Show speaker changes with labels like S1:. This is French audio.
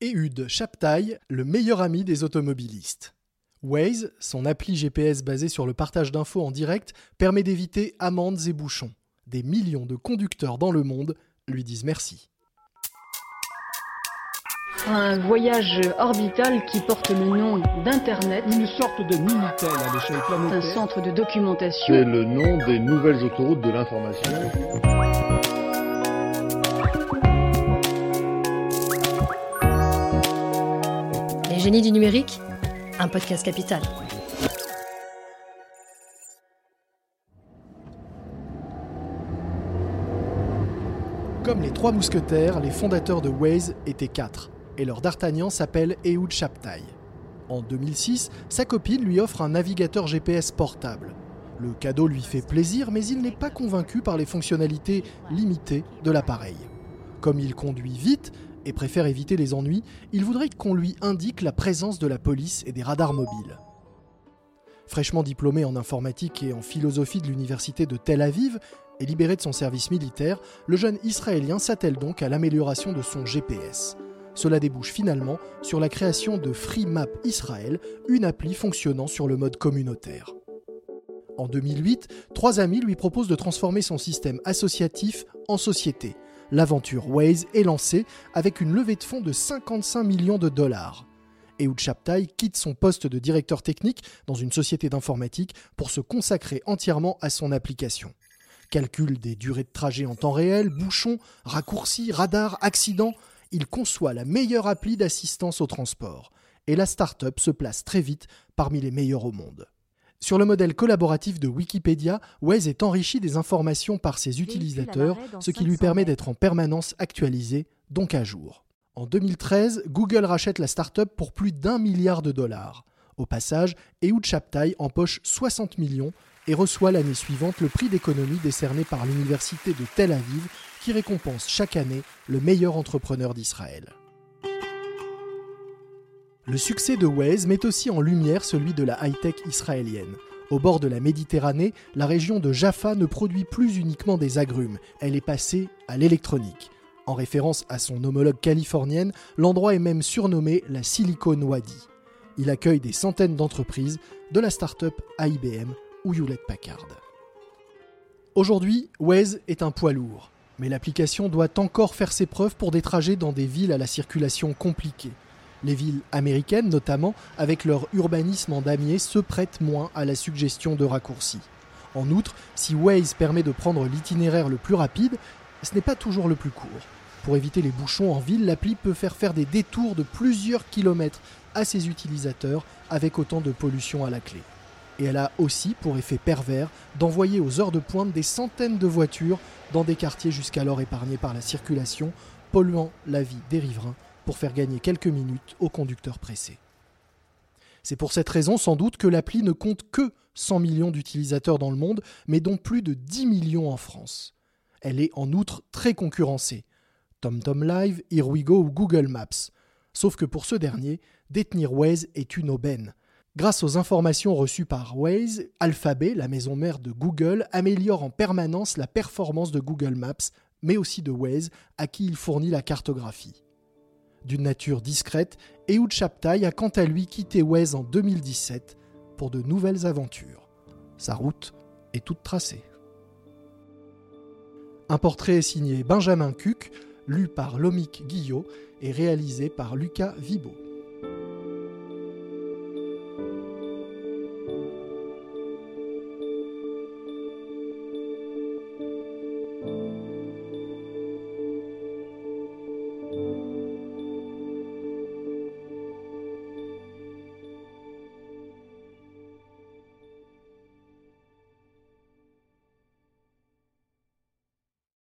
S1: Ehud Chaptai, le meilleur ami des automobilistes. Waze, son appli GPS basée sur le partage d'infos en direct, permet d'éviter amendes et bouchons. Des millions de conducteurs dans le monde lui disent merci.
S2: Un voyage orbital qui porte le nom d'Internet.
S3: Une sorte de Minitel à l'échelle planétaire.
S2: Un centre de documentation.
S4: C'est le nom des nouvelles autoroutes de l'information.
S5: Les génies du numérique, un podcast capital.
S1: Comme les trois mousquetaires, les fondateurs de Waze étaient quatre, et leur d'Artagnan s'appelle Ehud Chaptai. En 2006, sa copine lui offre un navigateur GPS portable. Le cadeau lui fait plaisir, mais il n'est pas convaincu par les fonctionnalités limitées de l'appareil. Comme il conduit vite et préfère éviter les ennuis, il voudrait qu'on lui indique la présence de la police et des radars mobiles. Fraîchement diplômé en informatique et en philosophie de l'université de Tel Aviv et libéré de son service militaire, le jeune Israélien s'attelle donc à l'amélioration de son GPS. Cela débouche finalement sur la création de FreeMap Israël, une appli fonctionnant sur le mode communautaire. En 2008, trois amis lui proposent de transformer son système associatif en société. L'aventure Waze est lancée avec une levée de fonds de 55 millions de dollars. Ehud Chaptai quitte son poste de directeur technique dans une société d'informatique pour se consacrer entièrement à son application. Calcul des durées de trajet en temps réel, bouchons, raccourcis, radars, accidents, il conçoit la meilleure appli d'assistance au transport. Et la start-up se place très vite parmi les meilleurs au monde. Sur le modèle collaboratif de Wikipédia, Waze est enrichi des informations par ses utilisateurs, ce qui lui permet d'être en permanence actualisé, donc à jour. En 2013, Google rachète la start-up pour plus d'un milliard de dollars. Au passage, Ehud Chaptai empoche 60 millions et reçoit l'année suivante le prix d'économie décerné par l'université de Tel Aviv qui récompense chaque année le meilleur entrepreneur d'Israël. Le succès de Waze met aussi en lumière celui de la high-tech israélienne. Au bord de la Méditerranée, la région de Jaffa ne produit plus uniquement des agrumes, elle est passée à l'électronique. En référence à son homologue californienne, l'endroit est même surnommé la Silicon Wadi. Il accueille des centaines d'entreprises, de la start-up IBM ou Hewlett Packard. Aujourd'hui, Waze est un poids lourd, mais l'application doit encore faire ses preuves pour des trajets dans des villes à la circulation compliquée. Les villes américaines, notamment, avec leur urbanisme en damier, se prêtent moins à la suggestion de raccourcis. En outre, si Waze permet de prendre l'itinéraire le plus rapide, ce n'est pas toujours le plus court. Pour éviter les bouchons en ville, l'appli peut faire faire des détours de plusieurs kilomètres à ses utilisateurs avec autant de pollution à la clé. Et elle a aussi pour effet pervers d'envoyer aux heures de pointe des centaines de voitures dans des quartiers jusqu'alors épargnés par la circulation, polluant la vie des riverains pour faire gagner quelques minutes aux conducteurs pressés. C'est pour cette raison sans doute que l'appli ne compte que 100 millions d'utilisateurs dans le monde, mais dont plus de 10 millions en France. Elle est en outre très concurrencée. TomTom Live, HereWeGo ou Google Maps. Sauf que pour ce dernier, détenir Waze est une aubaine. Grâce aux informations reçues par Waze, Alphabet, la maison mère de Google, améliore en permanence la performance de Google Maps, mais aussi de Waze, à qui il fournit la cartographie. D'une nature discrète, Ehud Chaptai a quant à lui quitté Waze en 2017 pour de nouvelles aventures. Sa route est toute tracée. Un portrait signé Benjamin Cuc, lu par Lomik Guillot et réalisé par Lucas Vibo.